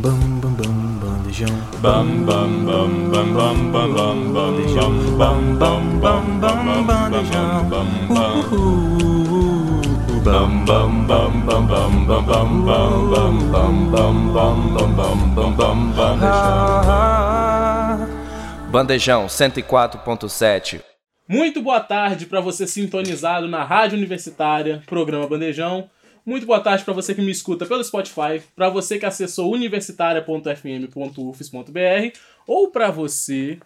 Bam bam bam bandejão. Bam bam bam bam bam bam bam bandejão. Bam bam bam bam bandejão. Bam bam bam bam bam bam bam bam bam bam bam bam bam bam bam bam bandejão. Ah, Bandejão 104.7. Muito boa tarde para você sintonizado na Rádio Universitária, programa Bandejão. Muito boa tarde para você que me escuta pelo Spotify, para você que acessou universitaria.fm.ufs.br ou para você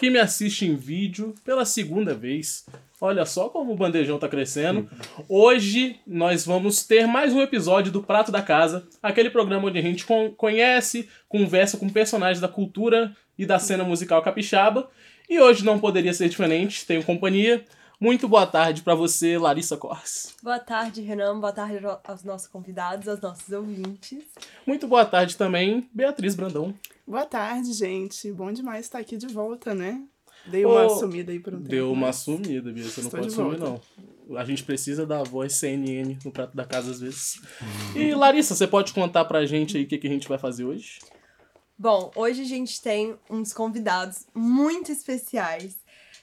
que me assiste em vídeo pela segunda vez. Olha só como o Bandejão tá crescendo. Hoje nós vamos ter mais um episódio do Prato da Casa, aquele programa onde a gente con- conhece, conversa com personagens da cultura e da cena musical capixaba. E hoje não poderia ser diferente, tenho companhia. Muito boa tarde para você, Larissa Corres. Boa tarde, Renan. Boa tarde aos nossos convidados, aos nossos ouvintes. Muito boa tarde também, Beatriz Brandão. Boa tarde, gente. Bom demais estar aqui de volta, né? Dei uma Ô, sumida aí por um tempo. Deu uma sumida, Bia. Você não Estou pode de sumir, volta. não. A gente precisa da voz CNN no prato da casa às vezes. E Larissa, você pode contar pra gente aí o que, que a gente vai fazer hoje? Bom, hoje a gente tem uns convidados muito especiais.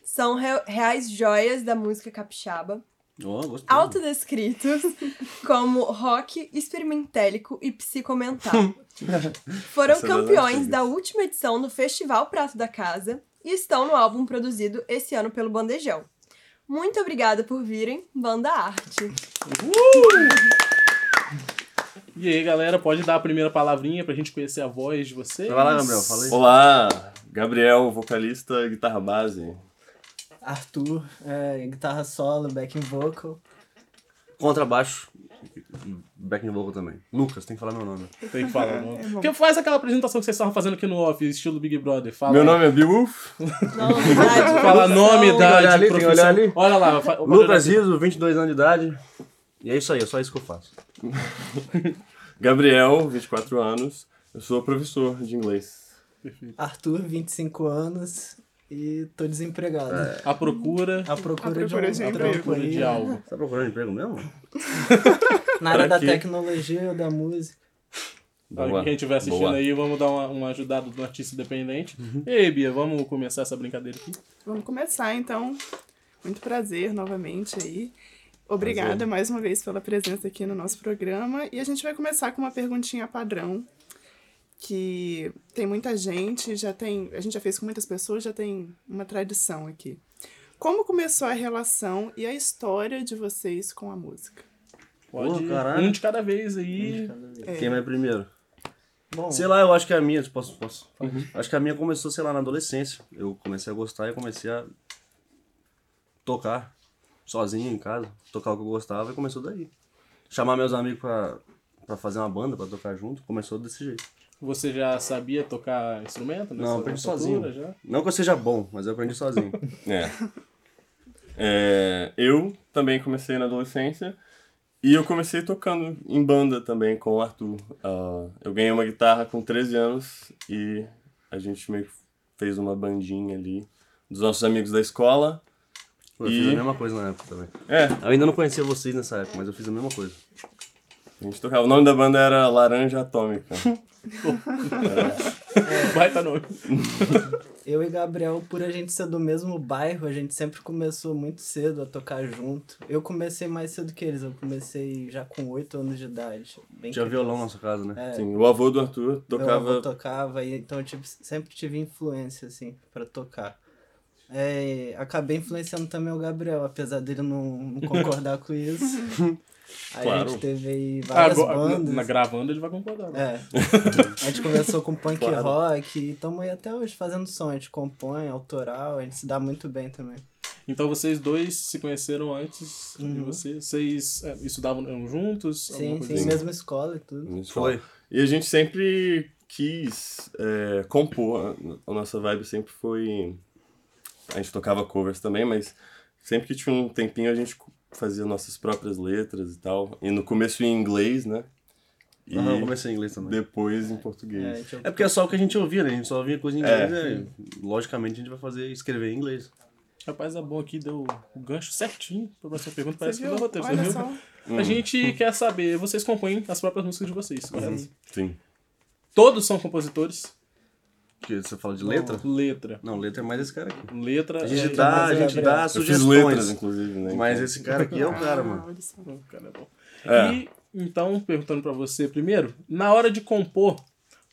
São re- reais joias da música capixaba, gostei. autodescritos como rock experimentélico e psicomental. Foram Essa é campeões da última edição do Festival Prato da Casa e estão no álbum produzido esse ano pelo Bandejão. Muito obrigada por virem, Banda Arte. E aí, galera, pode dar a primeira palavrinha pra gente conhecer a voz de vocês? Vai lá, Gabriel, fala aí. Olá, Gabriel, vocalista, guitarra base. Arthur, é, guitarra solo, backing vocal. Contrabaixo. Backing vocal também. Lucas, tem que falar meu nome. Tem que falar, não. Porque faz aquela apresentação que vocês estavam fazendo aqui no off, estilo Big Brother. Fala Meu aí. nome é Beowulf. Fala nome, idade, ali, tem que profissão. olhar ali. Olha lá. Lucas. Riso, 22 anos de idade. E é isso aí, é só isso que eu faço. Gabriel, 24 anos. Eu sou professor de inglês. Arthur, 25 anos e tô desempregado. A procura, À procura, À procura de de um emprego. trampo procura aí, de algo. Você tá procurando emprego mesmo? na área da tecnologia ou da música. Pra quem estiver assistindo Boa. aí, vamos dar uma, uma ajudada do artista independente. E aí, Bia, vamos começar essa brincadeira aqui? Vamos começar, então. Muito prazer novamente aí. Obrigada mais uma vez pela presença aqui no nosso programa. E a gente vai começar com uma perguntinha padrão. Que tem muita gente, já tem. A gente já fez com muitas pessoas, já tem uma tradição aqui. Como começou a relação e a história de vocês com a música? Pode Pô, caralho. um de cada vez aí. Quem vai primeiro? Bom, Sei lá, eu acho que a minha, posso, posso. Acho que a minha começou, sei lá, na adolescência. Eu comecei a gostar e comecei a tocar sozinho em casa, tocar o que eu gostava e começou daí. Chamar meus amigos pra, pra fazer uma banda, pra tocar junto, começou desse jeito. Você já sabia tocar instrumento? nessa- Não, aprendi sozinho. Já? Não que eu seja bom, mas eu aprendi sozinho. É. É, eu também comecei na adolescência e eu comecei tocando em banda também com o Arthur. Ah, eu ganhei uma guitarra com 13 anos e a gente meio que fez uma bandinha ali dos nossos amigos da escola. Eu E- fiz a mesma coisa na época também. É, Eu ainda não conhecia vocês nessa época, mas eu fiz a mesma coisa. a gente tocava. O nome da banda era Laranja Atômica. Baita nome. eu e Gabriel, por a gente ser do mesmo bairro, a gente sempre começou muito cedo a tocar junto. Eu comecei mais cedo que eles, eu comecei já com 8 anos de idade. Bem Tinha criança. violão na sua casa, né? É, Sim, o avô do Arthur Meu avô tocava. tocava, e, então eu tive- sempre tive influência, assim, pra tocar. É, acabei influenciando também o Gabriel, apesar dele não, não concordar com isso. Aí a Claro. gente teve aí várias Agora, bandas. na gravando ele vai concordar. né? É. A gente começou com punk Claro. rock e estamos aí até hoje fazendo som. A gente compõe, autoral, a gente se dá muito bem também. Então vocês dois se conheceram antes de Uhum. você. Vocês é, estudavam juntos? Sim, sim, assim? mesma escola e tudo. Foi. E a gente sempre quis é, compor. A nossa vibe sempre foi. A gente tocava covers também, mas sempre que tinha um tempinho a gente fazia nossas próprias letras e tal. E no começo em inglês, né? E eu comecei em inglês também. depois em É, a português. gente- É porque é só o que a gente ouvia, né? A gente só ouvia coisa em É. inglês, né? Logicamente a gente vai fazer, escrever em inglês. Rapaz, é bom aqui, deu o gancho certinho pra próxima pergunta. Parece que deu roteiro, você Olha viu? só. A gente quer saber, vocês compõem as próprias músicas de vocês, correto? Sim. Todos são compositores? Que você fala de letra? Letra. Não, letra é mais esse cara aqui. Letra A gente é... dá, a gente dá Eu fiz sugestões. letras, inclusive, né? Mas então- esse cara aqui é o cara, mano. olha só. O cara é bom. É. E, então, perguntando pra você primeiro, na hora de compor,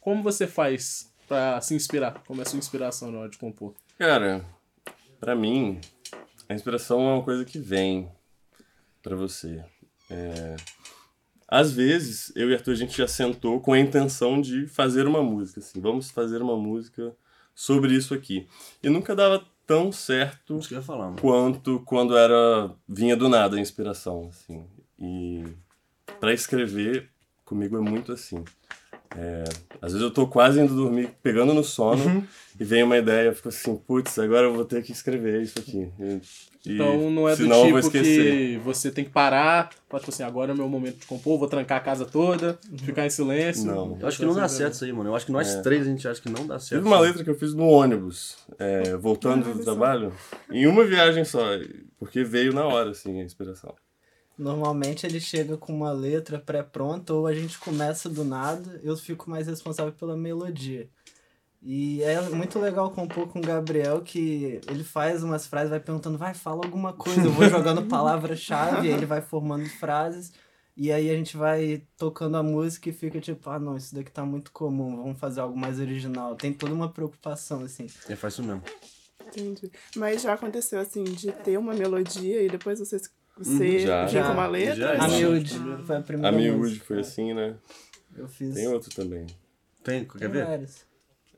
como você faz pra se inspirar? Como é a sua inspiração na hora de compor? Cara, pra mim, a inspiração é uma coisa que vem pra você. É, Às vezes, eu e Arthur, a gente já sentou com a intenção de fazer uma música, assim, vamos fazer uma música sobre isso aqui. E nunca dava tão certo falar, mano. quanto quando era vinha do nada a inspiração, assim. E pra escrever comigo é muito assim. É, às vezes eu tô quase indo dormir, pegando no sono, Uhum. e vem uma ideia, eu fico assim, putz, agora eu vou ter que escrever isso aqui. E, Então não é do tipo que você tem que parar, fala tipo assim, agora é o meu momento de compor, vou trancar a casa toda, ficar em silêncio. Não. Eu acho que não dá certo isso aí, mano. Eu acho que nós três a gente acha que não dá certo. Teve uma letra que eu fiz no ônibus, é, voltando do trabalho, em uma viagem só, porque veio na hora, assim, a inspiração. Normalmente ele chega com uma letra pré-pronta ou a gente começa do nada, eu fico mais responsável pela melodia. E é muito legal compor com o Gabriel que ele faz umas frases, vai perguntando, vai, fala alguma coisa, eu vou jogando palavra-chave, aí ele vai formando frases, e aí a gente vai tocando a música e fica tipo, ah não, isso daqui tá muito comum, vamos fazer algo mais original. Tem toda uma preocupação, assim. É, faz isso mesmo. Entendi. Mas já aconteceu assim, de ter uma melodia e depois você, você Uhum, já. vir com Já. uma letra? Já, A Isso. miúde foi a primeira A miúde foi assim, né? Eu fiz Tem outro também. Tem, quer Tem ver? vários.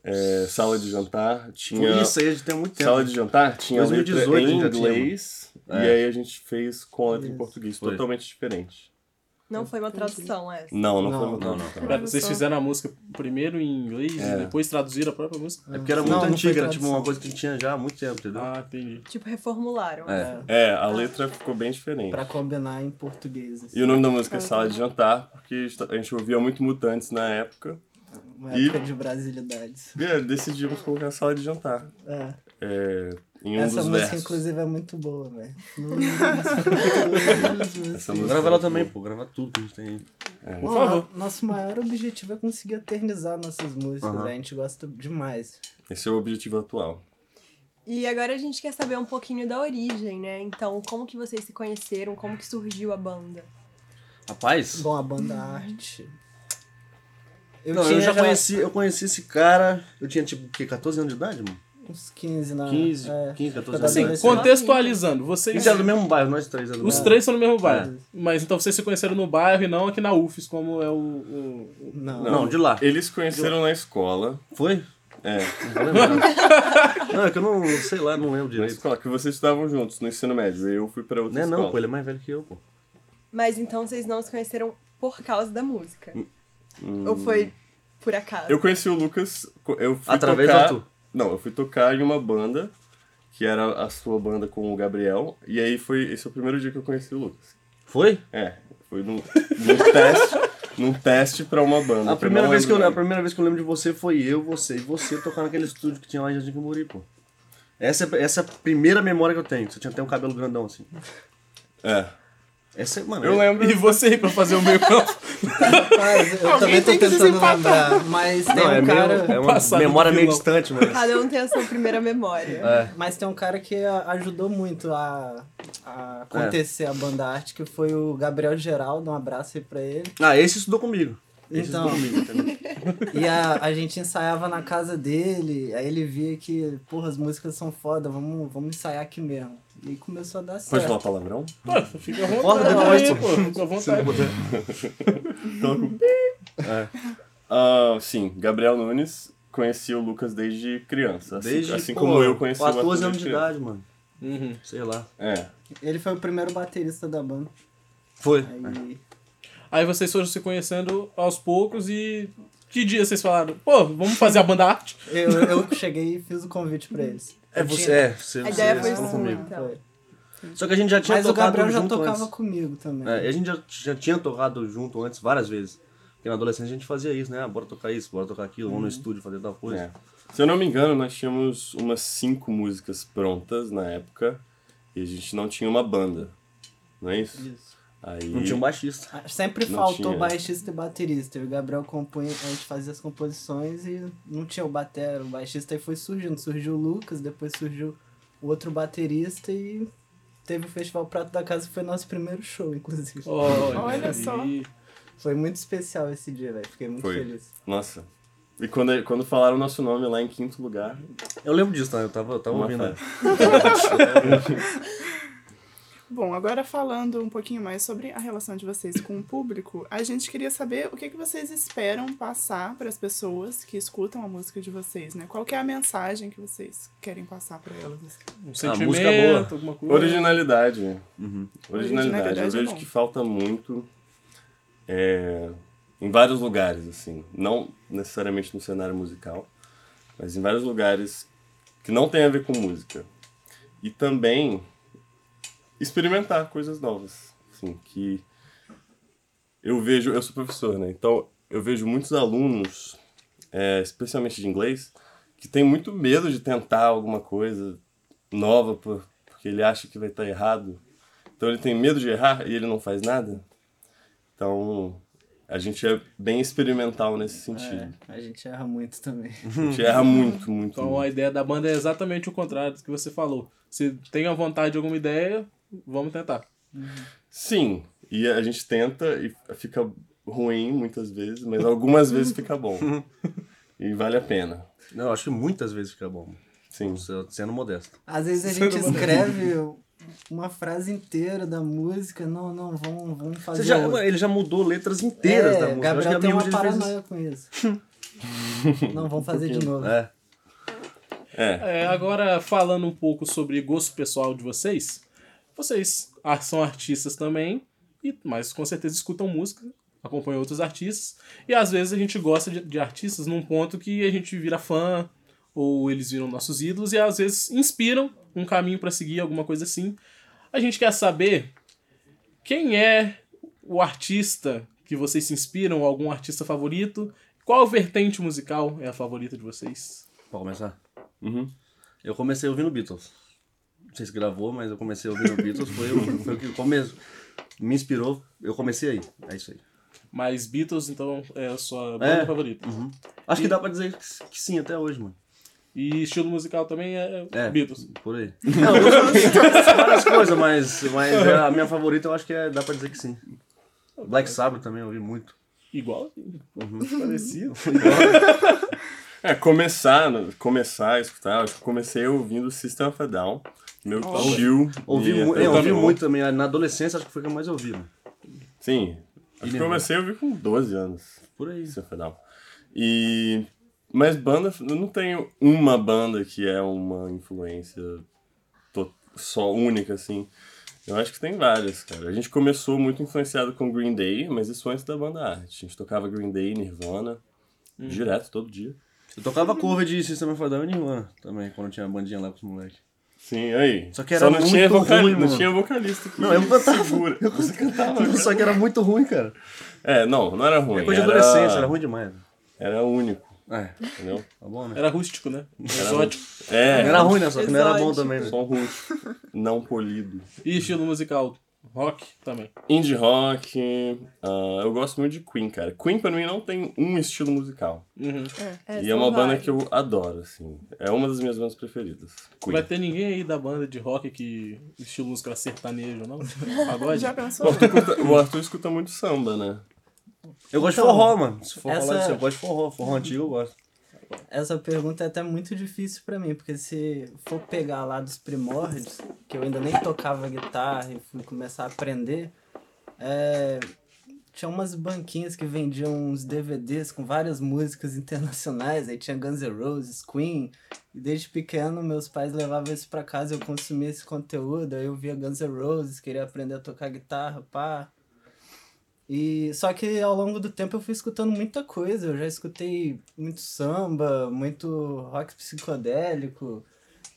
É, sala de jantar, tinha... Isso aí a gente tem muito tempo. Sala de jantar tinha 2018 letra em já tinha, inglês e É. aí a gente fez com a letra em Isso. português, Foi. totalmente diferente. Não foi uma tradução essa. Não, não, Não, foi uma não, não. tradução. Vocês fizeram a música primeiro em inglês É. e depois traduziram a própria música? É porque era Não, muito não antiga, era tipo uma coisa que tinha já há muito tempo, entendeu? Ah, entendi. Tipo, reformularam. É. É, a letra ficou bem diferente. Pra combinar em português. assim. E o nome da música é Sala de Jantar, porque a gente ouvia muito Mutantes na época. Uma E- época de brasilidades. E é, decidimos colocar Sala de Jantar. É. É, em um Essa dos música, versos. inclusive, é muito boa, velho. Essa música Grava é ela muito também, pô. Grava tudo que a gente tem aí. Por favor. Nosso maior objetivo é conseguir eternizar nossas músicas. Aham. né? A gente gosta demais. Esse é o objetivo atual. E agora a gente quer saber um pouquinho da origem, né? Então, como que vocês se conheceram? Como que surgiu a banda? Rapaz, Bom, a banda arte. Eu não, tinha eu já conheci, eu conheci esse cara, eu tinha tipo, o quê, 14 anos de idade, mano? Uns 15 na. 15, é, 15, 14 época da anos. Assim, contextualizando, vocês. gente era do mesmo bairro, nós três. do Os mesmo três são no mesmo bairro. É. Mas então vocês se conheceram no bairro e não aqui na UFES, como é o. o- Não. Não, de lá. Eles se conheceram na escola. Foi? É, Não não, é que eu não sei lá, não lembro na direito. escola, que vocês estavam juntos no ensino médio. Eu fui pra outra Não é escola. não, pô, ele é mais velho que eu, pô. Mas então vocês não se conheceram por causa da música? Ou foi por acaso? Eu conheci o Lucas, eu fui Através tocar... do Arthur. Não, eu fui tocar em uma banda, que era a sua banda com o Gabriel, e aí foi esse é o primeiro dia que eu conheci o Lucas. Foi? É, foi num, num teste, num teste pra uma banda. A primeira, vez que eu, lembro a primeira vez que eu lembro de você foi eu, você e você tocar naquele estúdio que tinha lá em Jardim Cambori, pô. Essa, é- essa é a primeira memória que eu tenho. Você tinha até um cabelo grandão assim. É, Essa é, mano. eu é- lembro. E você aí pra fazer o meio campo. Eu também tô tentando lembrar. Mas tem Não, é, um meio- cara. é uma passado memória meio distante, mas. Cada um tem a sua primeira memória. É. Mas tem um cara que ajudou muito a, a acontecer a banda arte, que foi o Gabriel Geraldo. Um abraço aí pra ele. Ah, esse estudou comigo. Esse Então. estudou comigo, entendeu? E a, a gente ensaiava na casa dele, aí ele via que, porra, as músicas são foda, vamos, vamos ensaiar aqui mesmo. E começou a dar certo. Pode falar palavrão? Pô, fica à vontade. depois, aí, pô. Fica à vontade. Ah, sim, Gabriel Nunes conhecia o Lucas desde criança. Assim, Desde, assim pô, como eu conheci o 14 Arthur anos de criança. idade, mano. Uhum. Sei lá. É, Ele foi o primeiro baterista da banda. Foi. Aí, Aí vocês foram se conhecendo aos poucos e. Que dia vocês falaram? Pô, vamos fazer a banda arte? eu, eu cheguei e fiz o convite pra eles. É Eu você, tinha- é, você, A você ideia foi falou sua, comigo. então. Foi. Só que a gente já tinha Mas o tocado Gabriel já junto tocava antes. comigo também. É, e a gente já, já tinha tocado junto antes várias vezes. Porque na adolescência a gente fazia isso, né? Ah, bora tocar isso, bora tocar aquilo, vamos no estúdio fazer tal coisa. é. Se eu não me engano, nós tínhamos umas cinco músicas prontas na época e a gente não tinha uma banda. Não é isso? Isso. Aí, Não tinha um baixista. Ah, Sempre Não faltou tinha. baixista e baterista. O Gabriel compunha, a gente fazia as composições e não tinha o batera, o baixista aí foi surgindo. Surgiu o Lucas, depois surgiu o outro baterista e teve o Festival Prato da Casa, que foi nosso primeiro show, inclusive. Olha, Olha só. Foi muito especial esse dia, velho. Fiquei muito Foi. feliz. Nossa. E quando, quando falaram o nosso nome lá em quinto lugar, Eu lembro disso, tá? Eu tava, eu tava uma ouvindo. Bom, agora falando um pouquinho mais sobre a relação de vocês com o público, a gente queria saber o que, que vocês esperam passar para as pessoas que escutam a música de vocês, né? Qual que é a mensagem que vocês querem passar para elas? assim? Um música sentimento, boa. alguma coisa. Originalidade. Uhum. Originalidade. Originalidade Eu é vejo bom. que falta muito é, em vários lugares, assim. Não necessariamente no cenário musical, mas em vários lugares que não tem a ver com música. E também experimentar coisas novas. Assim, que eu vejo, eu sou professor, né? Então eu vejo muitos alunos, é, especialmente de inglês, que tem muito medo de tentar alguma coisa nova por- porque ele acha que vai estar errado. Então ele tem medo de errar e ele não faz nada. Então a gente é bem experimental nesse sentido. É, a gente erra muito também. A gente erra muito, muito. Então a muito. ideia da banda é exatamente o contrário do que você falou. Se tem a vontade de alguma ideia, vamos tentar. Sim, e a gente tenta e fica ruim muitas vezes, mas algumas vezes fica bom. E vale a pena. Não, acho que muitas vezes fica bom. Sim. Sendo- modesto. Às vezes a gente escreve uma frase inteira da música, não, não, vamos, vamos fazer Você já, outra. ele já mudou letras inteiras é, da música. Gabriel acho que tem uma paranoia com isso. não, vamos fazer de novo. É. É, É, agora falando um pouco sobre gosto pessoal de vocês, vocês ah, são artistas também, e, mas com certeza escutam música, acompanham outros artistas, e às vezes a gente gosta de, de artistas num ponto que a gente vira fã, ou eles viram nossos ídolos, e às vezes inspiram um caminho pra seguir, alguma coisa assim. A gente quer saber quem é o artista que vocês se inspiram, ou algum artista favorito, qual vertente musical é a favorita de vocês? Pode começar? Uhum. Eu comecei ouvindo Beatles. Não sei se gravou, mas eu comecei ouvindo Beatles. Foi, o- foi o que começo. Me inspirou. Eu comecei aí. É isso aí. Mas Beatles, então, é a sua banda É. favorita. Acho que dá pra dizer que, que sim até hoje, mano. E estilo musical também é, É. Beatles. Por aí. Não, eu gosto várias coisas, mas, mas é a minha favorita eu acho que é, dá pra dizer que sim. Black Sabbath também eu ouvi muito. Igual, Uhum. parecido. É, começar, no- começar a escutar, acho que eu comecei ouvindo System of a Down, meu tio. Ouvi, e mu até eu ouvi muito também. Na adolescência acho que foi o que eu mais ouvi, mano. Sim, acho que lembra? comecei a ouvir com 12 anos, Por aí. A Down. E... Mas banda, eu não tenho uma banda que é uma influência só única, assim. Eu acho que tem várias, cara. A gente começou muito influenciado com Green Day, mas isso antes da banda arte. A gente tocava Green Day, Nirvana, direto, todo dia. Eu tocava cover de Sistema of a Down e Nirvana também, quando tinha bandinha lá com os moleques. Sim, aí. Só que era não muito tinha vocali- ruim, Não mano. tinha vocalista que Não, eu cantava. segura. Você cantava. Só que era muito ruim, cara. É, não, não era ruim. É coisa de era... adolescência, era ruim demais. Era único, É, entendeu? tá bom, né? Era rústico, né? Exótico. É, Não era ruim, né? Só que não era bom também, né? só rústico, não polido. E estilo musical? Rock também. Indie rock, ah, eu gosto muito de Queen, cara. Queen pra mim não tem um estilo musical. Uhum. É, e é uma banda que eu adoro, assim. É uma das minhas bandas preferidas. Queen. Vai ter ninguém aí da banda de rock que estilo musical sertanejo, não? Pagode? Já O pensou? Arthur, escuta, o Arthur escuta muito samba, né? Eu gosto Então, de forró, mano. Se for essa- falar disso, eu gosto de forró. Forró antigo eu gosto. Essa pergunta é até muito difícil pra mim, porque se for pegar lá dos primórdios, que eu ainda nem tocava guitarra e fui começar a aprender, é, tinha umas banquinhas que vendiam uns DVDs com várias músicas internacionais, aí tinha Guns N' Roses, Queen, e desde pequeno meus pais levavam isso pra casa, eu consumia esse conteúdo, aí eu via Guns N' Roses, queria aprender a tocar guitarra, pá. E só que ao longo do tempo eu fui escutando muita coisa. Eu já escutei muito samba, muito rock psicodélico.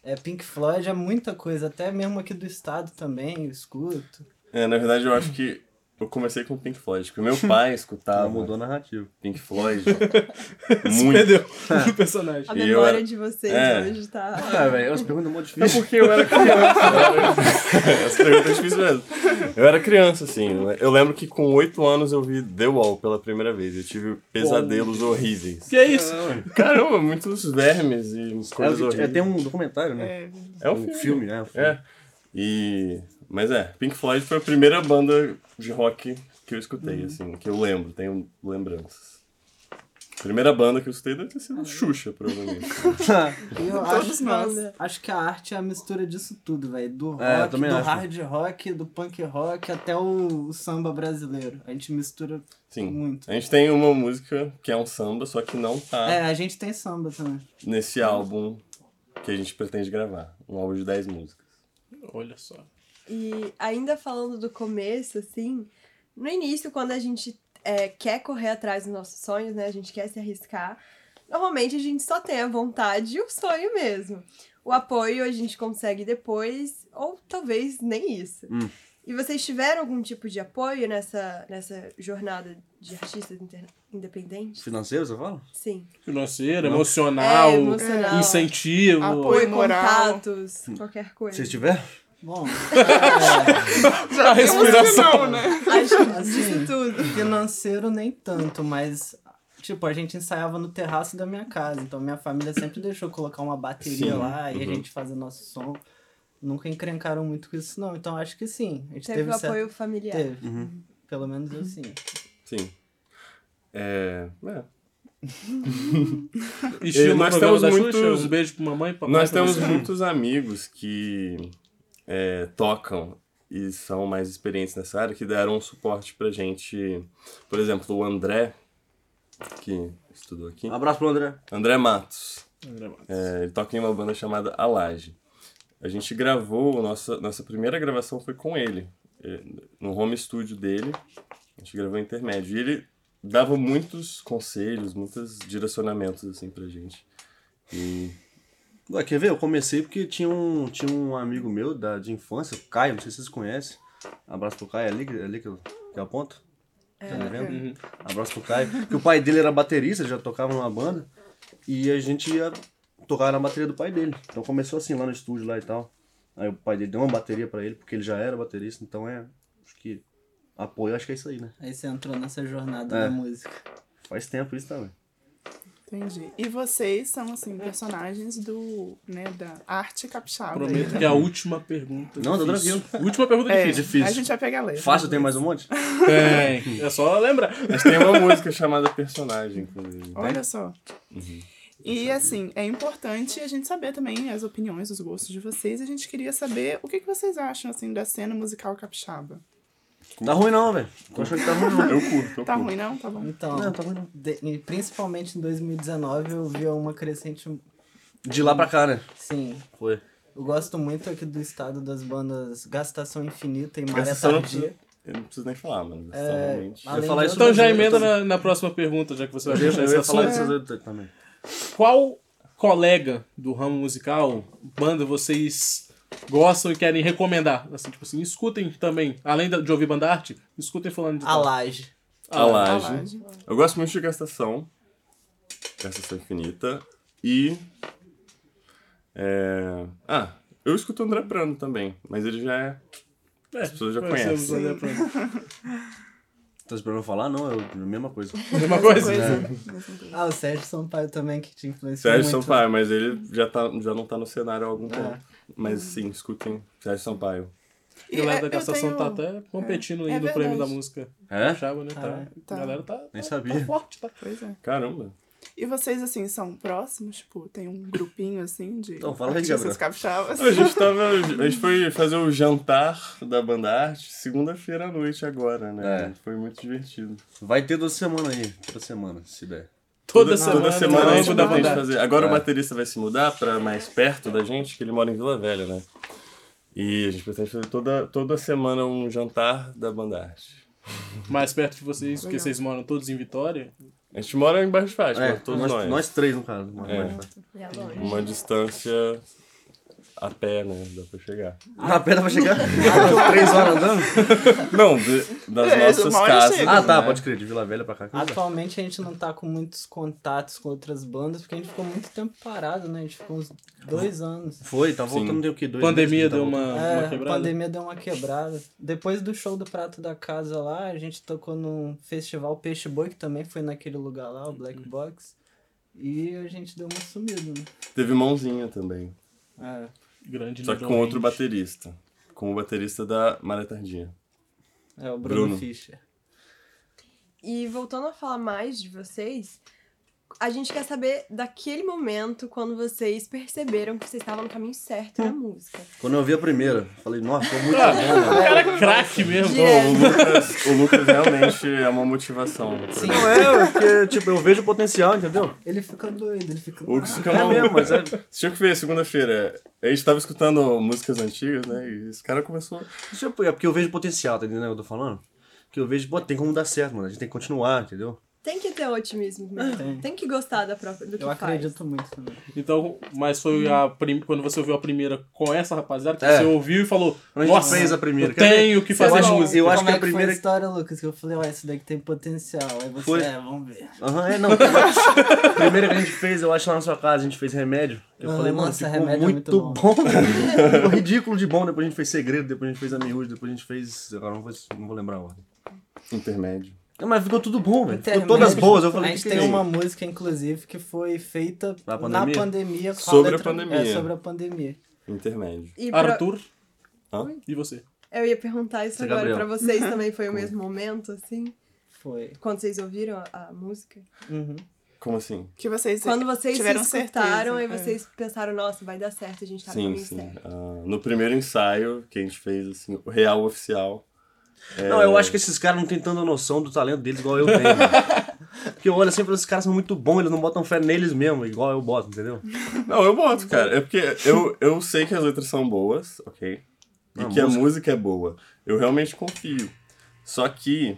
É, Pink Floyd é muita coisa, até mesmo aqui do estado também eu escuto. É, na verdade eu acho que eu comecei com Pink Floyd, porque meu pai escutava mudou a narrativa. Pink Floyd muito. perdeu no personagem. A E eu memória era- de vocês É. hoje tá. Ah, velho, as perguntas muito É difíceis. porque eu era criança. né? Essa pergunta é difícil mesmo. Eu era criança, assim. Eu lembro que com 8 anos eu vi The Wall pela primeira vez. Eu tive pesadelos horríveis. Que é isso? Caramba, muitos vermes e É, coisas é, horríveis. tem um documentário, né? É, É um um filme. filme, né? Um filme. É. E... Mas é, Pink Floyd foi a primeira banda de rock que eu escutei, assim, que eu lembro, tenho lembranças. Primeira banda que eu escutei deve ter sido Xuxa, provavelmente. E eu acho, nós. acho que a arte é a mistura disso tudo, velho. Do rock, É, também do acho. hard rock, do punk rock até o, o samba brasileiro. A gente mistura Sim. muito. A gente tem uma música que é um samba, só que não tá É, a gente tem samba também. nesse álbum que a gente pretende gravar. Um álbum de 10 músicas. Olha só. E ainda falando do começo, assim, no início, quando a gente é, quer correr atrás dos nossos sonhos, né? A gente quer se arriscar. Normalmente a gente só tem a vontade e o sonho mesmo. O apoio a gente consegue depois, ou talvez nem isso. Hum. E vocês tiveram algum tipo de apoio nessa, nessa jornada de artistas independentes? Financeiro, você fala? Sim. Financeiro, emocional, É, emocional. incentivo. Apoio. Apoio, moral. contatos, qualquer coisa. Vocês tiveram? Bom, a respiração. Não, né? Acho Assim, tudo. financeiro nem tanto, mas tipo, a gente ensaiava no terraço da minha casa, então minha família sempre deixou colocar uma bateria Sim, lá e a uhum. gente fazer nosso som. Nunca encrencaram muito com isso não, então acho que sim. A gente Teve teve, o certo- apoio familiar. Teve. Uhum. Pelo menos eu sim. Sim. É. é. Estilo nós temos muitos- Xuxa, um beijo pro mamãe e papai. Nós temos muitos amigos que é, tocam e são mais experientes nessa área que deram um suporte pra gente. Por exemplo, o André, que estudou aqui. Um abraço pro André. André Matos. André Matos. É, ele toca em uma banda chamada A Laje. A gente gravou, nossa, nossa primeira gravação foi com ele, é, no home studio dele. A gente gravou intermédio. E ele dava muitos conselhos, muitos direcionamentos assim pra gente. E Ué, quer ver? Eu comecei porque tinha um, tinha um amigo meu da, de infância, o Caio, não sei se vocês conhecem. Abraço pro Caio, é ali, é ali que eu, que eu aponto. Tá me vendo? Uhum. Abraço pro Caio. Que o pai dele era baterista, já tocava numa banda. E a gente ia tocar na bateria do pai dele. Então começou assim lá no estúdio lá e tal. Aí o pai dele deu uma bateria pra ele, porque ele já era baterista, então é. Acho que. Apoio, acho que é isso aí, né? Aí você entrou nessa jornada É. da música. Faz tempo isso também. Entendi. E vocês são, assim, personagens do, né, da arte capixaba. Prometo né? que é a última pergunta. Não, tá tranquilo. Última pergunta É, difícil. difícil. A gente vai pegar a letra. Fácil, tem mais um monte? Tem. É só lembrar. gente tem uma música chamada Personagem, inclusive. Olha só. E assim, é importante a gente saber também as opiniões, os gostos de vocês. A gente queria saber o que, que vocês acham assim da cena musical capixaba. Tá ruim não, velho. Tô achando que tá ruim não. Eu curto, eu Tá curto. ruim, não? Tá bom. Então, Não, tá ruim não. de- e principalmente em 2019 eu vi uma crescente, De lá pra cá, né? sim. Foi. Eu gosto muito aqui do estado das bandas Gastação Infinita e Maré Gastação não Tardia. precisa- Eu não preciso nem falar, mano. É, realmente. além falar de isso Então já emenda na, na próxima pergunta, já que você vai Eu ia, puxar eu esse ia falar assunto. disso também. Qual colega do ramo musical, banda, vocês gostam e querem recomendar? Assim, tipo assim, escutem também, além da- de ouvir banda arte, escutem falando de A laje. A A Laje. laje. Eu gosto muito de Gastação. Gastação Infinita. E. É... Ah, eu escuto o André Prano também, mas ele já é. É, As pessoas já conhecem. o André Prano. Tá esperando falar? Não, é a mesma coisa. Mesma coisa? Ah, o Sérgio Sampaio também, que te influenciou Sérgio muito. Sampaio, mas ele já, tá, já não tá no cenário há algum É. Mas sim, escutem Sérgio Sampaio. A galera é, da eu gastação tenho- tá até competindo aí é no prêmio da música. É? Chava, né? Tá. Ah, tá. A galera tá, Nem tá- sabia. tá forte, tá? Pois é. Caramba. E vocês, assim, são próximos? Tipo, tem um grupinho, assim, de Então, fala aí, artistas Gabriel. capixabas? A gente tava. A gente foi fazer o jantar da banda arte segunda-feira à noite agora, né? É. Foi muito divertido. Vai ter toda semana aí. Toda semana, se der. Toda, semana. Toda semana a gente pretende banda. fazer. Agora É. o baterista vai se mudar pra mais perto da gente, que ele mora em Vila Velha, né? E a gente pretende fazer toda, toda semana um jantar da banda arte. Mais perto de vocês, porque vocês moram todos em Vitória. A gente mora em Baixo de Fátima, É, todos nós, nós. nós três, no caso. É. É. Uma distância a pé, né? Dá pra chegar. Na pedra vai chegar? Três horas andando? Não, de- das É, nossas uma casas. chega. Ah, tá, né? pode crer, de Vila Velha pra cá. dá. Atualmente a gente não tá com muitos contatos com outras bandas, porque a gente ficou muito tempo parado, né? A gente ficou uns dois anos. Foi, tá Sim. voltando tem o quê? Dois Pandemia deu tá uma, uma É, a quebrada. pandemia deu uma quebrada. Depois do show do Prato da Casa lá, a gente tocou num festival Peixe Boi, que também foi naquele lugar lá, o Black Box. E a gente deu uma sumida, né? Teve mãozinha também. É. Grande Só que com outro baterista. Com o baterista da Maré Tardinha. É, o Bruno, Bruno. Fischer. E voltando a falar mais de vocês, a gente quer saber daquele momento quando vocês perceberam que vocês estavam no caminho certo na música. Quando eu vi a primeira, falei, nossa, ficou muito Ah, bom, o mano. cara é craque mesmo. Pô, o Lucas, o Lucas realmente é uma motivação. Sim. mim. Não é, porque, tipo, eu vejo o potencial, entendeu? Ele fica doido, ele fica. O Lucas fica É maluco. mesmo, mas é. Você tinha que ver segunda-feira. A gente tava escutando músicas antigas, né? E esse cara começou. É porque eu vejo potencial, tá entendendo o que eu tô falando? Porque eu vejo, pô, tem como dar certo, mano. A gente tem que continuar, entendeu? Tem que ter otimismo mesmo. Tem. Tem que gostar da própria, do que Eu faz. acredito muito também. Então, mas foi a prim... quando você ouviu a primeira com essa rapaziada, que É. você ouviu e falou, Quando a gente nossa, fez a primeira. eu tenho que fazer eu acho, música. Eu acho Como que é a primeira. foi a história, Lucas, que eu falei, ó, esse daqui tem potencial. Aí você, Foi. é, vamos ver. Aham, é, não. A primeira que a gente fez, eu acho lá na sua casa, a gente fez remédio. Eu Ah, falei, mano, nossa, ficou Remédio é muito, muito bom. bom. ficou ridículo de bom. Depois a gente fez segredo, depois a gente fez a miúde, depois a gente fez. Agora não vou, não vou lembrar a ordem. Intermédio. Mas ficou tudo bom, velho. Ficou todas boas. Eu falei, a que gente que tem é uma música, inclusive, que foi feita Na na pandemia? pandemia. com Sobre a letra- pandemia. É, sobre a pandemia. Intermédio. E pra- Arthur, Hã? e você? Eu ia perguntar isso Você, agora Gabriel. pra vocês também. Foi o mesmo momento, assim? Foi. Quando vocês ouviram a, a música? Uhum. Como assim? Que vocês Quando vocês se tiveram escutaram certeza. e vocês pensaram, nossa, vai dar certo, a gente tá no sim, caminho sim. Ah, no primeiro ensaio que a gente fez, assim, o real oficial. Não, eu acho que esses caras não têm tanta noção do talento deles igual eu tenho. Porque eu olho assim e falo, esses caras são muito bons, eles não botam fé neles mesmo, igual eu boto, entendeu? Não, eu boto, cara. É porque eu, eu sei que as letras são boas, ok? E A que a música- música é boa. Eu realmente confio. Só que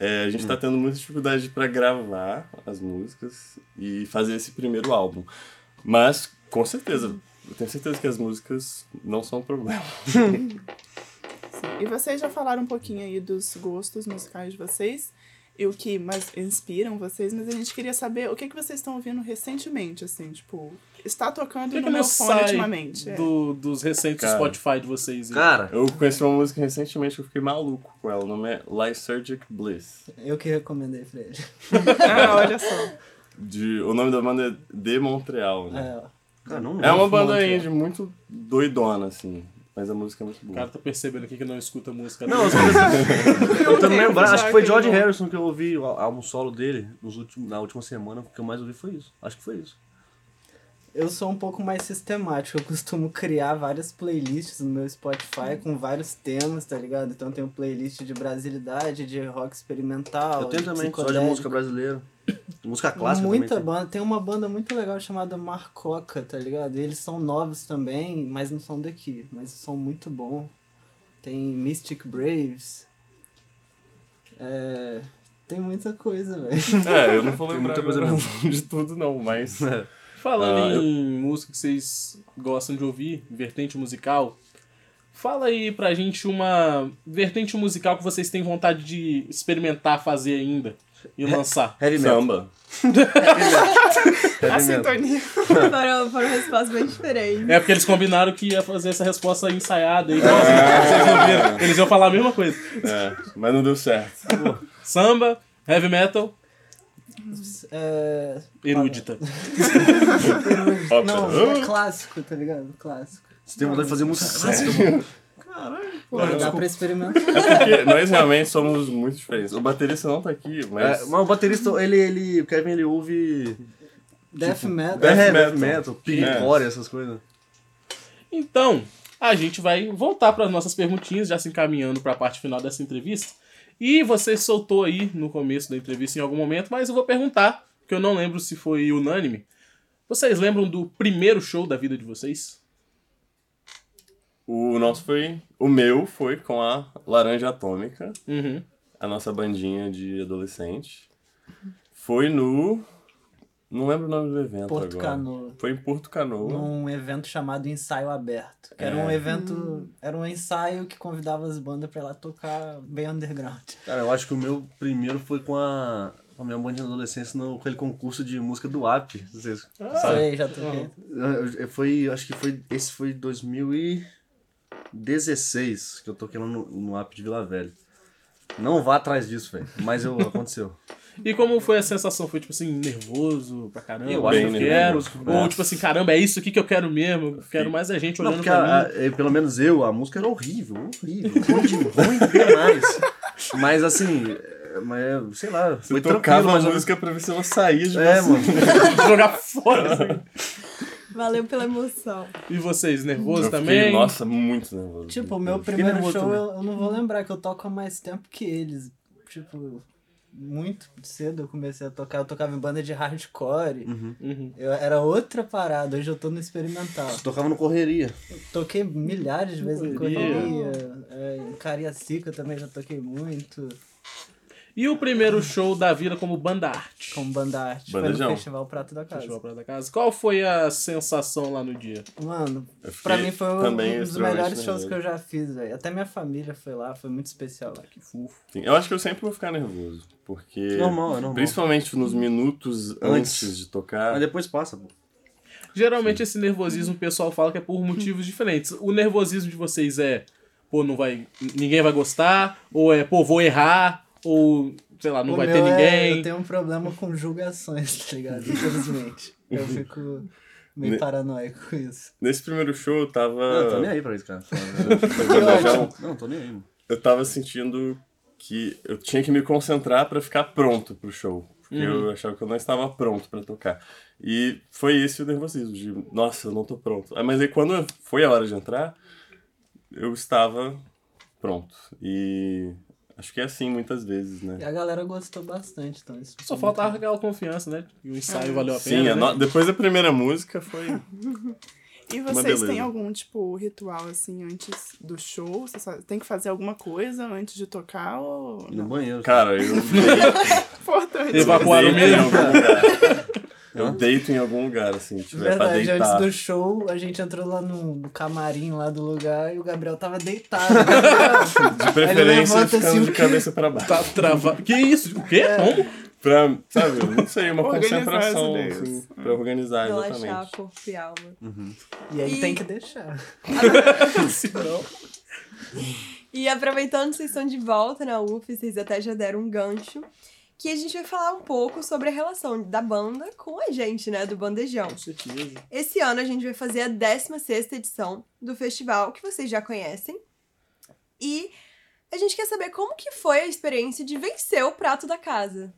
é, a gente tá tendo muita dificuldade pra gravar as músicas e fazer esse primeiro álbum. Mas, com certeza, eu tenho certeza que as músicas não são um problema. E vocês já falaram um pouquinho aí dos gostos musicais de vocês e o que mais inspiram vocês, mas a gente queria saber o que, que vocês estão ouvindo recentemente, assim, tipo, está tocando O que, no que meu fone sai ultimamente. é. do, dos recentes Cara. Spotify de vocês? Cara, Eu conheci uma música recentemente que eu fiquei maluco com ela. O nome é Lysergic Bliss. Eu que recomendei pra ele. Ah, olha só. De, o nome da banda é De Montreal, né? É, cara, não É uma banda Montreal. indie muito doidona, assim. Mas a música é muito O boa. cara tá percebendo aqui que não escuta música Não, dele. eu tô lembrando, já acho que foi George eu Harrison que eu ouvi, o álbum solo dele, nos últimos, na última semana, o que eu mais ouvi foi isso. Acho que foi isso. Eu sou um pouco mais sistemático. Eu costumo criar várias playlists no meu Spotify com vários temas, tá ligado? Então tem um playlist de brasilidade, de rock experimental. Eu tenho também, só de música brasileira. Música clássica Muita também. banda. Tem uma banda muito legal chamada Marcoca, tá ligado? Eles são novos também, mas não são daqui. Mas são muito bons. Tem Mystic Braves. É... Tem muita coisa, velho. É, eu não vou Tem lembrar muita coisa agora de tudo não, mas... Falando Ah, eu- em música que vocês gostam de ouvir, vertente musical, fala aí pra gente uma vertente musical que vocês têm vontade de experimentar fazer ainda e lançar. Heavy metal. Samba. A Heavy metal. sintonia. Foram, foram respostas bem diferentes. É porque eles combinaram que ia fazer essa resposta ensaiada aí. Então, assim, viram. Eles iam falar a mesma coisa. É, mas não deu certo. Samba, heavy metal, É... erudita. Não, é clássico, tá ligado? Clássico. Você tem vontade de fazer música clássica, mano? Pô, dá pra experimentar. É porque nós realmente somos muito diferentes. O baterista não tá aqui, mas... É, mas o baterista, ele, ele, o Kevin, ele ouve Death metal. Death é, metal. death metal, pig É. essas coisas. Então, a gente vai voltar para as nossas perguntinhas, já se encaminhando para a parte final dessa entrevista. E você soltou aí no começo da entrevista em algum momento, mas eu vou perguntar, que eu não lembro se foi unânime. Vocês lembram do primeiro show da vida de vocês? O nosso foi... O meu foi com a Laranja Atômica, Uhum. a nossa bandinha de adolescente. Foi no... Não lembro o nome do evento Porto agora. Canoa. Foi em Porto Canoa. Num evento chamado Ensaio Aberto. Que era É. um evento. Era um ensaio que convidava as bandas pra ir lá tocar bem underground. Cara, eu acho que o meu primeiro foi com a, com a minha banda de adolescência no, com aquele concurso de música do AP. Não sei se Sei, já toquei. Foi, acho que foi, esse foi 2016 que eu toquei lá no, no app de Vila Velha. Não vá atrás disso, velho. Mas eu, aconteceu. E como foi a sensação? Foi tipo assim, nervoso pra caramba? Eu acho eu bem quero. nervoso. Ou tipo assim, caramba, é isso aqui que eu quero mesmo. Eu quero mais a gente Não, olhando pra a- mim. a- pelo menos eu, a música era horrível, horrível. Ruim, de- ruim demais. Mas assim, mas, é, sei lá, Você foi tocava a mas eu- música pra ver se ela saía de É, você. mano. Jogar fora. assim. Valeu pela emoção. E vocês, nervoso Eu fiquei, também? nossa, muito nervoso. Tipo, o meu Fiquei primeiro show eu, eu não vou lembrar, que eu toco há mais tempo que eles. Tipo, muito cedo eu comecei a tocar. Eu tocava em banda de hardcore. Uhum. Eu, era outra parada, hoje eu tô no experimental. Tocava no correria. Toquei milhares de vezes em Correria. correria. É, em Cariacica também já toquei muito. E o primeiro show da vida como banda arte? Com banda arte. Foi Bandejão. no Festival Prato da Casa. Festival Praia da Casa. Qual foi a sensação lá no dia? Mano, pra mim foi um, um dos melhores shows nervoso. que eu já fiz, velho. Até minha família foi lá, foi muito especial lá. Que fofo. Sim, eu acho que eu sempre vou ficar nervoso. Porque. Normal, é normal. Principalmente nos minutos antes, Antes. de tocar. Mas depois passa, pô. Geralmente esse nervosismo o pessoal fala que é por motivos diferentes. O nervosismo de vocês é, pô, não vai. ninguém vai gostar, ou é, pô, vou errar, ou, sei lá, não O vai meu ter é- ninguém. eu tenho um problema com julgações, tá ligado? Infelizmente. Eu fico meio Ne- paranoico com isso. Nesse primeiro show eu tava. Não, eu tô nem aí pra isso, cara. Bandejão, Não, tô nem aí. mano. eu tava sentindo que eu tinha que me concentrar pra ficar pronto pro show. Porque eu achava que eu não estava pronto pra tocar. E foi esse o nervosismo, de, nossa, eu não tô pronto. Ah, Mas aí quando foi a hora de entrar, eu estava pronto. E acho que é assim muitas vezes, E né? a galera gostou bastante, então isso Só foi faltava muito aquela confiança, né? E o ensaio valeu a Sim, pena. a né? no- depois da primeira música foi. E Uma vocês têm algum, tipo, ritual, assim, antes do show? Você só tem que fazer alguma coisa antes de tocar ou... E no Não. banheiro. Cara, eu Importante. Evacuaram deito em mesmo? Eu deito em algum lugar, assim, tiver pra Verdade, antes deitar. do show, a gente entrou lá no, no camarim lá do lugar e o Gabriel tava deitado. De preferência ficando assim, de cabeça pra baixo. Tá travado. Que isso? O quê? Como? Pra, sabe, não sei, uma Organizar concentração, assim, pra organizar, Relaxar exatamente. corpo e alma. e aí E- tem que deixar. Se não. E aproveitando que vocês estão de volta na UF, vocês até já deram um gancho, que a gente vai falar um pouco sobre a relação da banda com a gente, né, do Bandejão. Com certeza. Esse ano a gente vai fazer a 16ª edição do festival, que vocês já conhecem. E a gente quer saber como que foi a experiência de vencer o prato da casa.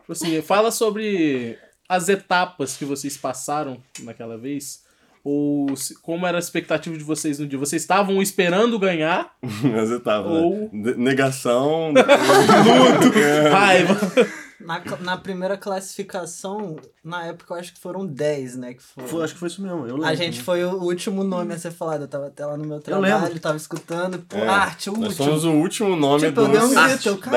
Tipo assim, fala sobre as etapas que vocês passaram naquela vez. Ou se- como era a expectativa de vocês no dia? Vocês estavam esperando ganhar? As etapas, Ou- né? De- Negação, Raiva. Na, na primeira classificação, na época eu acho que foram 10, né? Que foram. Foi, acho que foi isso mesmo. Eu lembro. A gente foi o último nome a ser falado. Eu tava até lá no meu lembro. trabalho, tava escutando. Pô, É, arte, o nós último. somos o último nome Tipo, eu dos dei um grito, eu, cara.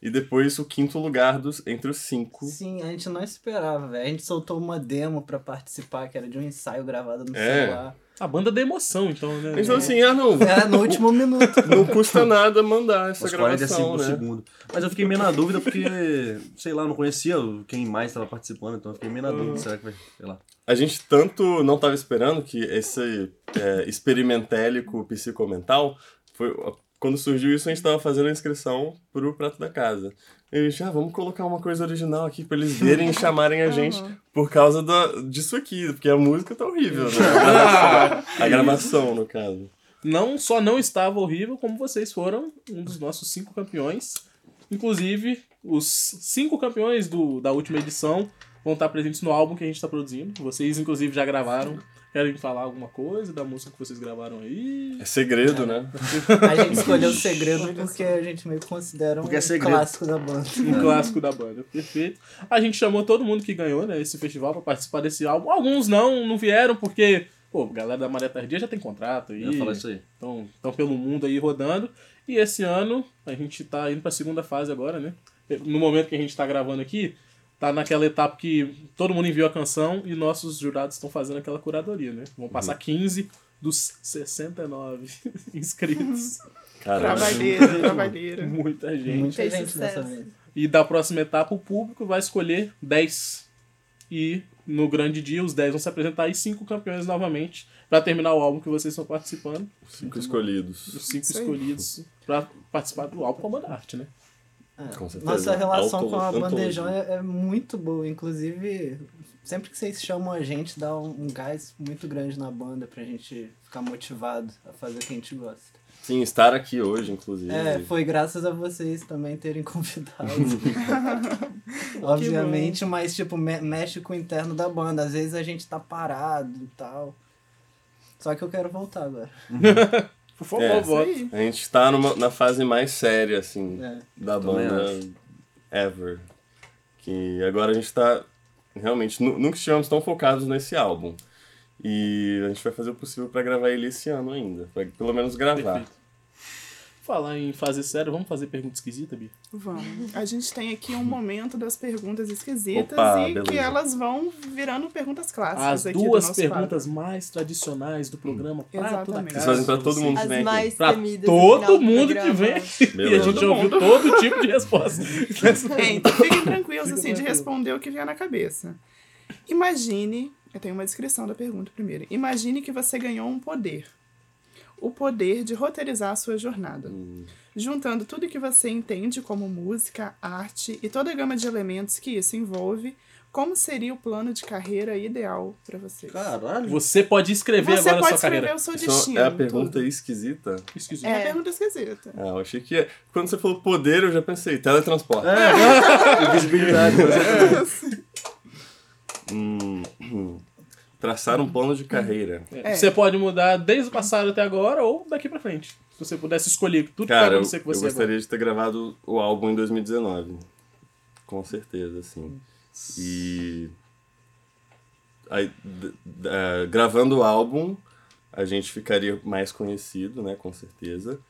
10 e depois o quinto lugar dos, entre os cinco. Sim, a gente não esperava, velho. A gente soltou uma demo pra participar, que era de um ensaio gravado no É. celular. A banda da emoção, então, né? Então assim, ah não, Era no último minuto. não custa nada mandar essa 45 gravação, né? segundos. Mas eu fiquei meio na dúvida porque, sei lá, não conhecia quem mais estava participando, então eu fiquei meio na dúvida. Será que vai, sei lá. A gente tanto não estava esperando que esse é, experimentélico psicomental foi quando surgiu isso a gente estava fazendo a inscrição pro prato da casa. E a gente, ah, vamos colocar uma coisa original aqui pra eles verem e chamarem a gente por causa da, disso aqui, porque a música tá horrível, né? A gravação, a gravação, no caso. Não só não estava horrível, como vocês foram um dos nossos cinco campeões. Inclusive, os cinco campeões do, da última edição vão estar presentes no álbum que a gente está produzindo. Vocês, inclusive, já gravaram. Querem falar alguma coisa da música que vocês gravaram aí? É segredo, né? A gente escolheu o segredo porque a gente meio que considera um Porque é clássico da banda. Um clássico da banda. Perfeito. A gente chamou todo mundo que ganhou, né, esse festival pra participar desse álbum. Alguns não, não vieram porque, pô, a galera da Maré Tardia já tem contrato aí. Eu ia falar isso aí. Estão pelo mundo aí rodando. E esse ano a gente tá indo pra segunda fase agora, né? No momento que a gente tá gravando aqui, tá naquela etapa que todo mundo enviou a canção e nossos jurados estão fazendo aquela curadoria, né? Vão passar 15 dos 69 inscritos. Caramba. Trabalheira, trabalheira. Muita gente. Muita gente dessa vez. E da próxima etapa, o público vai escolher 10. E no grande dia, os 10 vão se apresentar e cinco campeões novamente pra terminar o álbum que vocês estão participando. Cinco escolhidos. Os cinco Isso aí. escolhidos pra participar do álbum Comando Arte, né? É. Nossa relação Auto- com a bandejão é, é muito boa. Inclusive, sempre que vocês chamam a gente, dá um, um gás muito grande na banda pra gente ficar motivado a fazer o que a gente gosta. Sim, estar aqui hoje, inclusive. É, foi graças a vocês também terem convidado. Obviamente, mas tipo, me- mexe com o interno da banda. Às vezes a gente tá parado e tal. Só que eu quero voltar agora. Por favor, É, voto. Isso aí. A gente tá numa, na fase mais séria, assim, É. da banda ever. Que agora a gente tá. Realmente, nu- nunca estivemos tão focados nesse álbum. E a gente vai fazer o possível pra gravar ele esse ano ainda. Pra pelo menos gravar. Perfeito. Falar em fazer sério, vamos fazer pergunta esquisita, Bia? Vamos. A gente tem aqui um momento das perguntas esquisitas Opa, e beleza. que elas vão virando perguntas clássicas As aqui do duas nosso perguntas mais tradicionais do programa Prato da Exatamente. Casa. Vocês pra todo mundo que As vem aqui. mais Pra todo mundo que vem aqui. E a gente Todo ouviu todo tipo de resposta. quadro. É, então fiquem tranquilos Fica assim de responder o que vier na cabeça. Imagine, eu tenho uma descrição da pergunta primeiro. Imagine que você ganhou um poder. O poder de roteirizar a sua jornada. Juntando tudo que você entende como música, arte e toda a gama de elementos que isso envolve, como seria o plano de carreira ideal pra você? Caralho. Você pode escrever Você agora a pode sua escrever carreira. o seu Isso destino. é a pergunta tudo. esquisita. Esquisito. É a É. pergunta esquisita. Ah, eu achei que ia... Quando você falou poder, eu já pensei, teletransporte. É, Invisibilidade. mas é- Hum, hum. Traçar um plano de carreira. É. Você pode mudar desde o passado até agora ou daqui pra frente. Se você pudesse escolher tudo que Cara, eu, acontecer com eu você gostaria de ter gravado o álbum em 2019. Com certeza, assim. E. Aí, eh, gravando o álbum, a gente ficaria mais conhecido, né? Com certeza.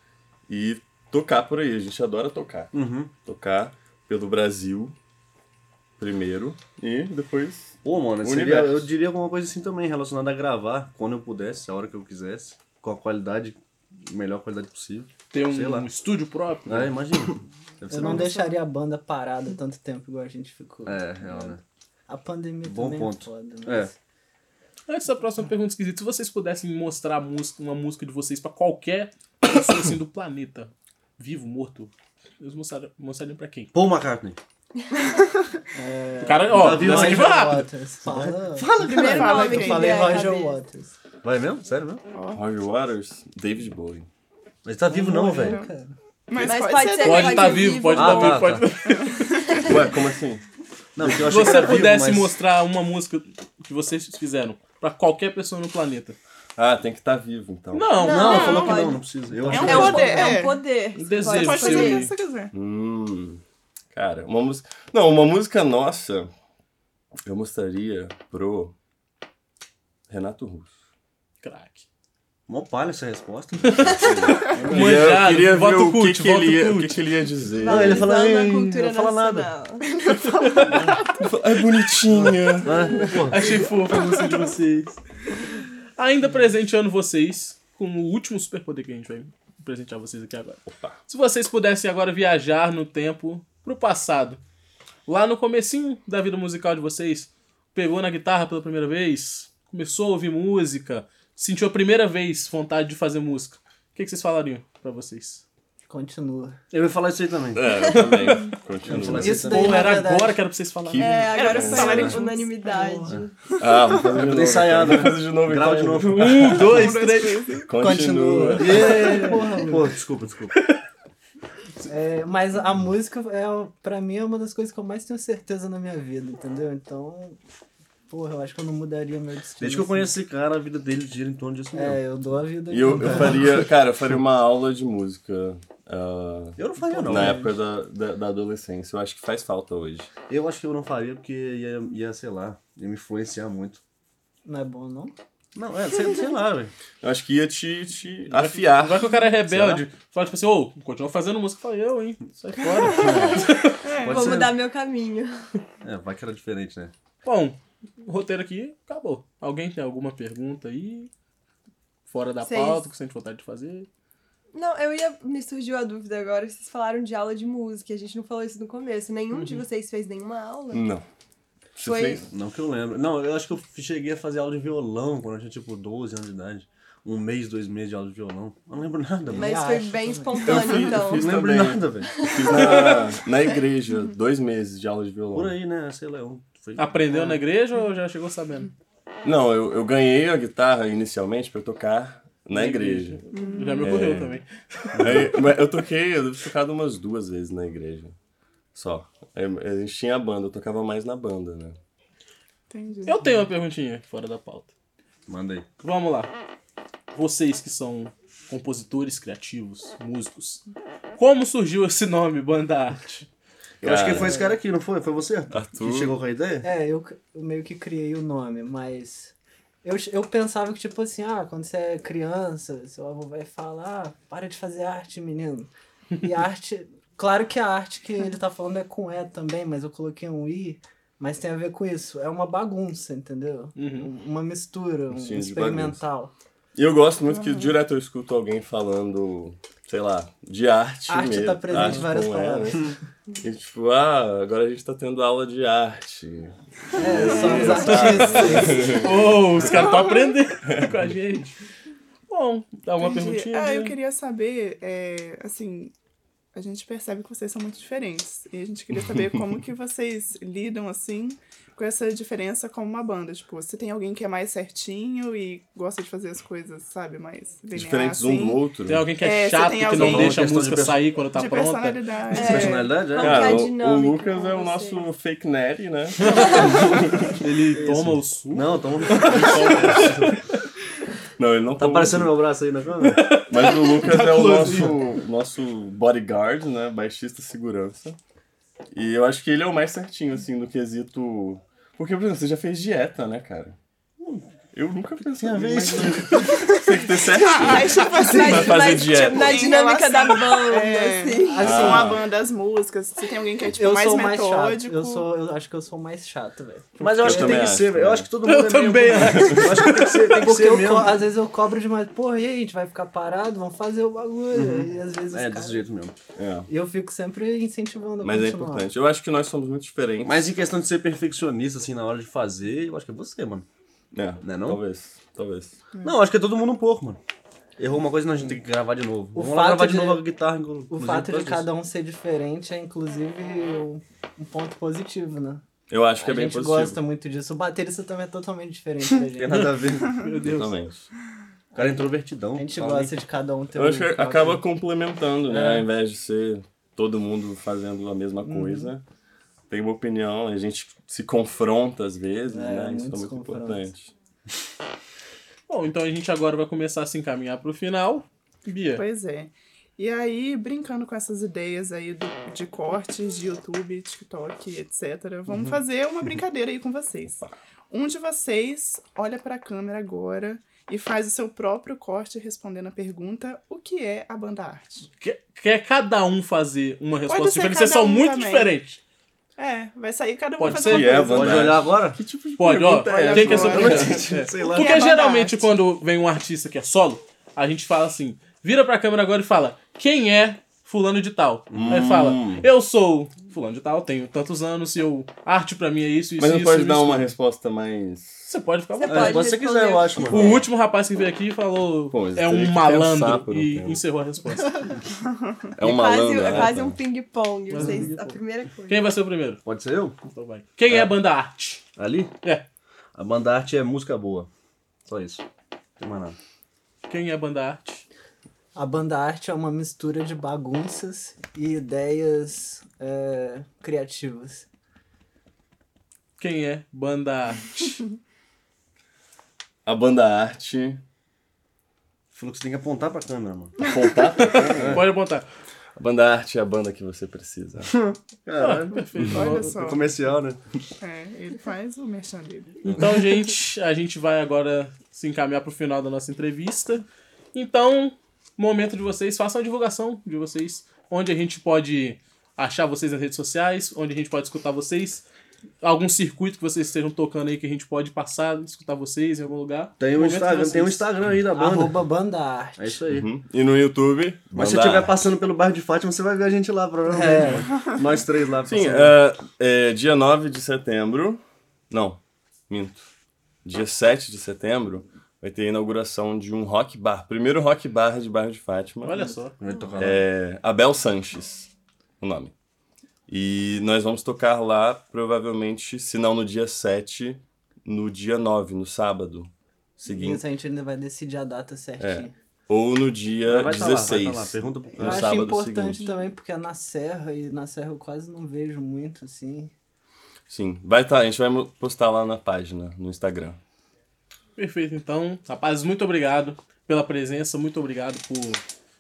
E tocar por aí. A gente adora tocar. Uhum. Tocar pelo Brasil primeiro e depois. Pô, mano, seria, eu diria alguma coisa assim também, relacionada a gravar quando eu pudesse, a hora que eu quisesse, com a qualidade, melhor qualidade possível. Ter um, sei lá. estúdio próprio. É, imagina. Eu não deixaria a banda parada tanto tempo igual a gente ficou. É, real, né? A pandemia Bom também ponto. é foda, É. mas... Antes da próxima pergunta esquisita, se vocês pudessem mostrar música, uma música de vocês pra qualquer pessoa assim do planeta, vivo, morto, eles mostrariam, mostrariam pra quem? Paul McCartney. O cara, ó, Tá vivo essa aqui foi rápido. Waters. Fala... Primeiro Fala nome que Eu falei Roger. Waters. Vai mesmo? Sério mesmo? Roger Waters, David Bowie. Mas tá vivo não, velho. Cara, Mas, Mas pode, pode ser. Pode estar ser vivo, vivo. pode Ah, estar tá, vivo, pode. Ué, como assim? Não, Se você era vivo, pudesse mas- mostrar uma música que vocês fizeram pra qualquer pessoa no planeta. Ah, tem que estar vivo, então. Não, Não, Não, falou que pode. não, não precisa. Eu É achei um que É um poder, poder. É é. um poder. Um Você desejo Pode fazer o que você quiser. Hum, cara, uma música. Não, uma música nossa eu mostraria pro Renato Russo. Craque. Mó palha essa resposta. Eu queria, eu queria ver o, que, cult, que, ele voto ia, o que, que ele ia dizer. Não, ele falou, Valorizando "Ei, a cultura não fala nada." É bonitinha. Ah, Achei fofo a música de vocês. Ainda presenteando vocês com o último superpoder que a gente vai presentear vocês aqui agora. Opa. Se vocês pudessem agora viajar no tempo pro passado, lá no comecinho da vida musical de vocês, pegou na guitarra pela primeira vez, começou a ouvir música, sentiu a primeira vez vontade de fazer música, o que, que vocês falariam pra vocês? Continua. eu ia falar isso aí também. É, eu também. Continua. Isso daí, Pô, era verdade, agora que era pra vocês falarem. Que- É, agora Era foi justo. unanimidade. Ah, vamos fazer de novo. ensaiado, então. Vamos fazer de novo. Grava então. de novo. Um, dois, três. três. Continua. Porra, Pô, desculpa, desculpa. É, mas a música, é, pra mim, é uma das coisas que eu mais tenho certeza na minha vida, entendeu? Então, porra, eu acho que eu não mudaria meu destino. Desde que eu assim. conheço esse cara, a vida dele gira em torno disso mesmo. É, eu dou a vida. E eu, eu cara. faria, cara, eu faria uma aula de música. ah, Eu não faria, não. na né? época da, da, da adolescência. Eu acho que faz falta hoje. Eu acho que eu não faria porque ia, ia sei lá, ia me influenciar muito. Não é bom, não? Não, é, sei, sei lá, velho. Eu acho que ia te, te afiar. Vai que o cara é rebelde. Fala tipo assim, ô, continua fazendo música. Fala, eu, hein? Sai fora. Pode Vou ser. mudar meu caminho. É, vai que era diferente, né? Bom, o roteiro aqui acabou. Alguém tem alguma pergunta aí? Fora da Vocês- pauta, que você sente vontade de fazer? Não, eu ia. Me surgiu a dúvida agora. Vocês falaram de aula de música. A gente não falou isso no começo. Nenhum de vocês fez nenhuma aula. Não. Você Foi- fez? Não que eu lembro. Não, eu acho que eu cheguei a fazer aula de violão quando eu tinha, tipo, 12 anos de idade. Um mês, dois meses de aula de violão. Eu não lembro nada, mano. Mas Eu foi bem também. espontâneo, Eu fiz- eu então. fiz não lembro também. nada, velho. Fiz na, na igreja, dois meses de aula de violão. Por aí, né? Sei lá. Foi... Aprendeu na igreja ou já chegou sabendo? Não, eu, eu ganhei a guitarra inicialmente pra tocar na igreja. Já me ocorreu É. também. Aí, mas eu toquei, eu devo ter tocado umas duas vezes na igreja. Só. Aí, a gente tinha a banda, eu tocava mais na banda, né? Entendi. Eu tenho uma perguntinha fora da pauta. Manda aí. Vamos lá. Vocês que são compositores criativos, músicos, como surgiu esse nome, Banda Arte? Eu acho que Cara. foi esse cara aqui, não foi? Foi você? Arthur. Que chegou com a ideia? É, eu, eu meio que criei o nome, mas. Eu, eu pensava que, tipo assim, ah, quando você é criança, seu avô vai falar, ah, para de fazer arte, menino. E arte. Claro que a arte que ele tá falando é com E também, mas eu coloquei um I, mas tem a ver com isso. É uma bagunça, entendeu? Uhum. Uma mistura, um de experimental. E eu gosto muito que direto eu escuto alguém falando, sei lá, de arte. Arte mesmo. tá presente em Arte várias com ela. palavras. E tipo, ah, agora a gente tá tendo aula de arte. É, são os artistas. Oh, os caras estão aprendendo com a gente. Bom, dá uma Entendi. perguntinha. Ah, eu né? queria saber, é, assim, a gente percebe que vocês são muito diferentes. E a gente queria saber como que vocês lidam, assim, com essa diferença como uma banda. Tipo, você tem alguém que é mais certinho e gosta de fazer as coisas, sabe, mais linear, Diferentes um assim, do outro. Tem alguém que é, É, chato, que não deixa a de música perso- sair quando tá de pronta. personalidade. É. Personalidade, é? Cara, o, o Lucas é o nosso fake nerd, né? Ele toma o suco. Não, tamo... Não, ele não tá toma aparecendo meu braço aí na câmera? Mas o Lucas é o nosso, nosso bodyguard, né? Baixista segurança. E eu acho que ele é o mais certinho, assim, no quesito. Porque, por exemplo, você já fez dieta, né, cara? Eu nunca pensei Tem a ver mas- isso. Você tem que ter certinho. Mas, tipo assim, Vai fazer mas, dieta. tipo, na dinâmica da banda, É. assim. assim, uma banda, as músicas, se tem alguém que é, tipo, Eu mais sou mais chato. metódico... Eu, sou, eu acho que eu sou mais chato, velho. Mas eu acho Eu que tem também que acho, ser, velho. Eu né? acho que todo mundo Eu é meio- também Eu acho que tem que ser, tem que Porque ser mesmo. às vezes eu cobro demais. Porra, e aí, a gente vai ficar parado? Vamos fazer o bagulho. E às vezes É, caras- desse jeito mesmo. É. E eu fico sempre incentivando a Mas é importante. Eu acho que nós somos muito diferentes. Mas em questão de ser perfeccionista, assim, na hora de fazer, eu acho que é você, mano. É, Não é não? Talvez. Talvez. Não, acho que é todo mundo um pouco, mano. Errou uma coisa, não, a gente tem que gravar de novo. O Vamos fato gravar de, de- novo a guitarra. O fato de cada um ser diferente é, inclusive, um, um ponto positivo, né? Eu acho que a é bem gente positivo. gosta muito disso. O baterista também é totalmente diferente da Tem gente. nada a ver. Meu Deus. Exatamente. O cara é introvertidão. A gente gosta de cada um ter Eu um acho que acaba complementando, né? É. Ao invés de ser todo mundo fazendo a mesma Uhum. coisa. Tem uma opinião, a gente se confronta às vezes, É, né? Isso é muito confrontos. importante. Bom, então a gente agora vai começar a se encaminhar pro final. Bia, Pois é. E aí, brincando com essas ideias aí do- de cortes de YouTube, TikTok, etc., vamos fazer uma brincadeira aí com vocês. Um de vocês olha pra câmera agora e faz o seu próprio corte respondendo a pergunta: o que é a banda arte? quer, quer cada um fazer uma resposta diferente? Vocês são um muito também. diferentes. É, vai sair cada um Pode vai fazer ser? uma é, coisa. Pode olhar agora? Que tipo de Pode, ó. pergunta é Quem essa? Que é Porque banda geralmente quando vem um artista que é solo, a gente fala assim, vira pra câmera agora e fala, quem é fulano de tal? Aí fala, eu sou fulano de tal, tenho tantos anos e eu, arte pra mim é isso, isso, Mas não isso, pode isso, dar isso. uma resposta mais. Você pode ficar à vontade. É, Pode se você responder quiser, eu o acho, mano. O último rapaz que veio aqui falou, Pô, é um malandro um e tempo. encerrou a resposta. É um é quase, malandro. é né, quase tá? um ping-pong. Um Vocês, a primeira coisa. Quem vai ser o primeiro? Pode ser eu? Então vai. Quem é a banda arte? Ali? É. A banda arte é música boa. Só isso. Não tem mais nada. Quem é a banda arte? A banda arte é uma mistura de bagunças e ideias é, criativas. Quem é banda arte? A banda arte. Falou que você tem que apontar pra câmera, mano. Apontar? Pode apontar. A banda arte é a banda que você precisa. Caralho, Perfeito. Olha só. comercial, né? É, ele faz o merchan dele. Então, gente, a gente vai agora se encaminhar pro final da nossa entrevista. Então, momento de vocês, façam a divulgação de vocês, onde a gente pode achar vocês nas redes sociais, onde a gente pode escutar vocês, algum circuito que vocês estejam tocando aí que a gente pode passar, escutar vocês em algum lugar. Tem de Instagram, tem vocês. Instagram aí da banda. Arroba banda arte. É isso aí. Uhum. E no YouTube. Mas se banda você estiver passando pelo bairro de Fátima, você vai ver a gente lá, provavelmente. É. Nós três lá. Sim, é, é, dia 9 de setembro. Não, minto. Dia 7 de setembro vai ter a inauguração de um rock bar. Primeiro rock bar de bairro de Fátima. Olha só. Vai tocar lá. É Abel Sanches, o nome. E nós vamos tocar lá, provavelmente, se não no dia 7, no dia 9, no sábado seguinte. Isso a gente ainda vai decidir a data certinho. Ou no dia Vai tá lá, vai 16. tá lá. Pergunta pro Eu acho importante seguinte. também, porque é na serra, e na serra eu quase não vejo muito, assim. Sim, vai estar. a gente vai postar lá na página, no Instagram. Perfeito, então. Rapazes, muito obrigado pela presença, muito obrigado por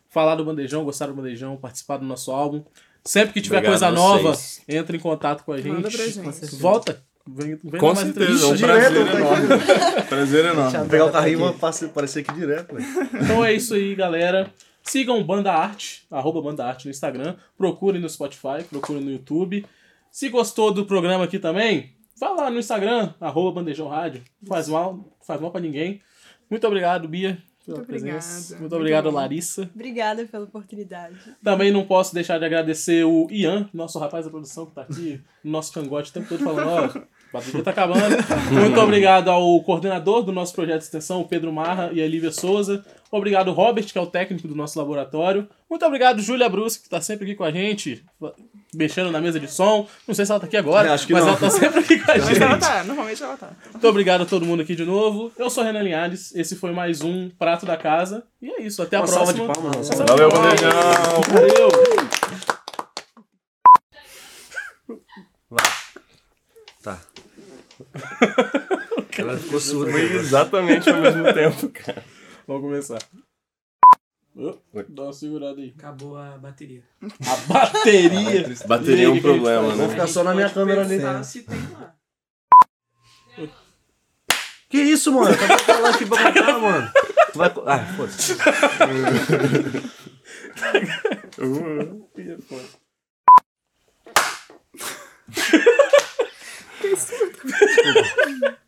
falar do Bandejão, gostar do Bandejão, participar do nosso álbum. Sempre que tiver Obrigado coisa nova, entre em contato com a gente. Manda pra gente. Volta. Vem, vem Com certeza, é um prazer Direto, enorme. prazer enorme. Tchau. Pegar o carrinho e aparecer aqui direto, velho. Então é isso aí, galera. Sigam Banda Arte, arroba Banda Arte no Instagram. Procurem no Spotify, procurem no YouTube. Se gostou do programa aqui também, vá lá no Instagram, arroba Bandejão Rádio. Faz mal, faz mal pra ninguém. Muito obrigado, Bia, pela Muito presença. obrigada. Muito obrigado. Larissa. Obrigada pela oportunidade. Também não posso deixar de agradecer o Ian, nosso rapaz da produção que tá aqui, no nosso cangote o tempo todo falando, ó, a bateria tá acabando. Muito obrigado ao coordenador do nosso projeto de extensão, o Pedro Marra e a Lívia Souza. Obrigado, Robert, que é o técnico do nosso laboratório. Muito obrigado, Júlia Brusque, que tá sempre aqui com a gente, mexendo na mesa de som. Não sei se ela tá aqui agora, É, acho que mas não. ela tá sempre aqui com a Mas ela gente. tá, normalmente ela tá. Muito obrigado a todo mundo aqui de novo. Eu sou Renan Linhares, esse foi mais um Prato da Casa. E é isso, até a Uma salva próxima. de palmas, salva Valeu, Valeu. Bandejão! Valeu! Tá. Ela ficou surda. Foi exatamente ao mesmo tempo, cara. Vamos começar. Dá uma segurada aí. Acabou a bateria. A bateria! Bateria é um problema, Vou né? ficar só na minha câmera ali. Se tem lá. Que isso, mano? Acabei de falar aqui pra cantar, mano. Tu vai... Ah, foda-se.